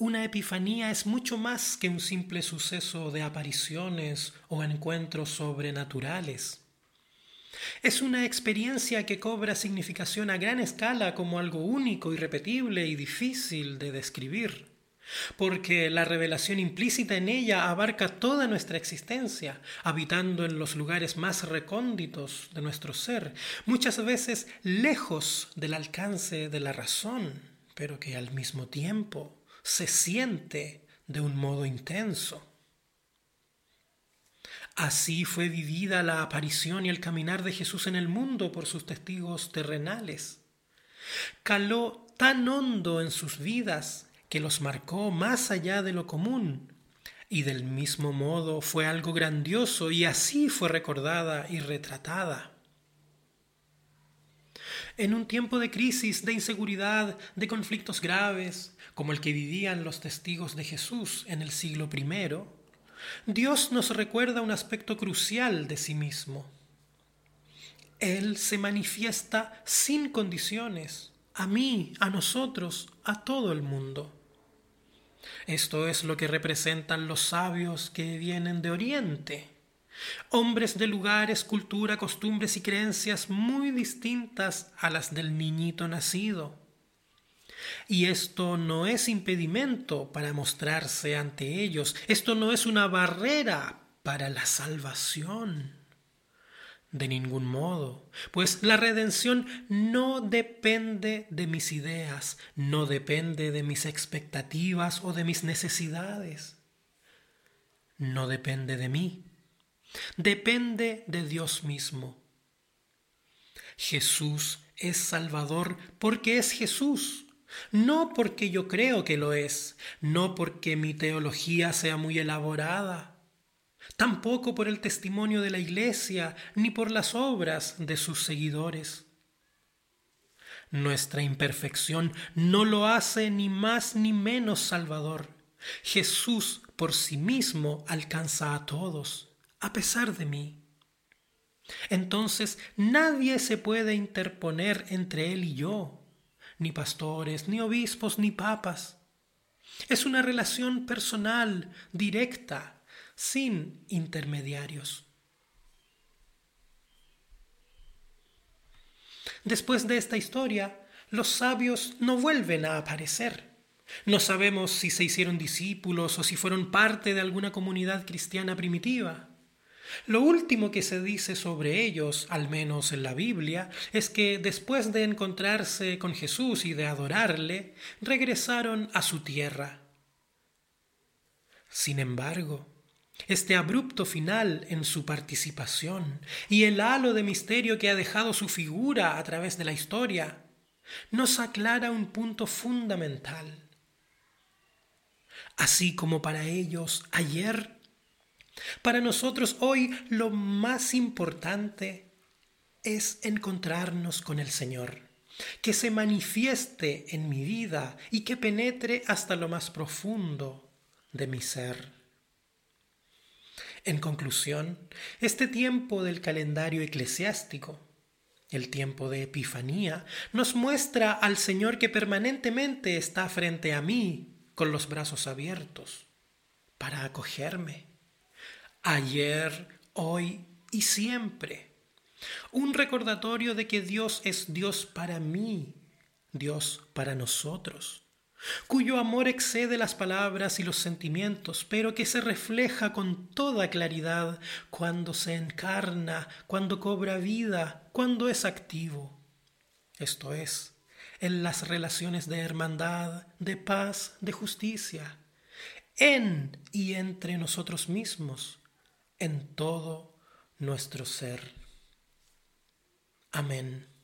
Una epifanía es mucho más que un simple suceso de apariciones o encuentros sobrenaturales. Es una experiencia que cobra significación a gran escala como algo único, irrepetible y difícil de describir, porque la revelación implícita en ella abarca toda nuestra existencia, habitando en los lugares más recónditos de nuestro ser, muchas veces lejos del alcance de la razón, pero que al mismo tiempo se siente de un modo intenso. Así fue vivida la aparición y el caminar de Jesús en el mundo por sus testigos terrenales. Caló tan hondo en sus vidas que los marcó más allá de lo común, y del mismo modo fue algo grandioso y así fue recordada y retratada. En un tiempo de crisis, de inseguridad, de conflictos graves, como el que vivían los testigos de Jesús en el siglo I, Dios nos recuerda un aspecto crucial de sí mismo. Él se manifiesta sin condiciones, a mí, a nosotros, a todo el mundo. Esto es lo que representan los sabios que vienen de Oriente, hombres de lugares, cultura, costumbres y creencias muy distintas a las del niñito nacido y esto no es impedimento para mostrarse ante ellos, esto no es una barrera para la salvación. De ningún modo, pues la redención no depende de mis ideas, no depende de mis expectativas o de mis necesidades. No depende de mí, depende de Dios mismo. Jesús es Salvador porque es Jesús no porque yo creo que lo es, no porque mi teología sea muy elaborada, tampoco por el testimonio de la Iglesia, ni por las obras de sus seguidores. Nuestra imperfección no lo hace ni más ni menos Salvador. Jesús por sí mismo alcanza a todos, a pesar de mí. Entonces nadie se puede interponer entre Él y yo ni pastores, ni obispos, ni papas. Es una relación personal, directa, sin intermediarios. Después de esta historia, los sabios no vuelven a aparecer. No sabemos si se hicieron discípulos o si fueron parte de alguna comunidad cristiana primitiva. Lo último que se dice sobre ellos, al menos en la Biblia, es que después de encontrarse con Jesús y de adorarle, regresaron a su tierra. Sin embargo, este abrupto final en su participación y el halo de misterio que ha dejado su figura a través de la historia nos aclara un punto fundamental. Así como para ellos ayer para nosotros hoy lo más importante es encontrarnos con el Señor, que se manifieste en mi vida y que penetre hasta lo más profundo de mi ser. En conclusión, este tiempo del calendario eclesiástico, el tiempo de Epifanía, nos muestra al Señor que permanentemente está frente a mí con los brazos abiertos para acogerme ayer, hoy y siempre. Un recordatorio de que Dios es Dios para mí, Dios para nosotros, cuyo amor excede las palabras y los sentimientos, pero que se refleja con toda claridad cuando se encarna, cuando cobra vida, cuando es activo. Esto es, en las relaciones de hermandad, de paz, de justicia, en y entre nosotros mismos, en todo nuestro ser. Amén.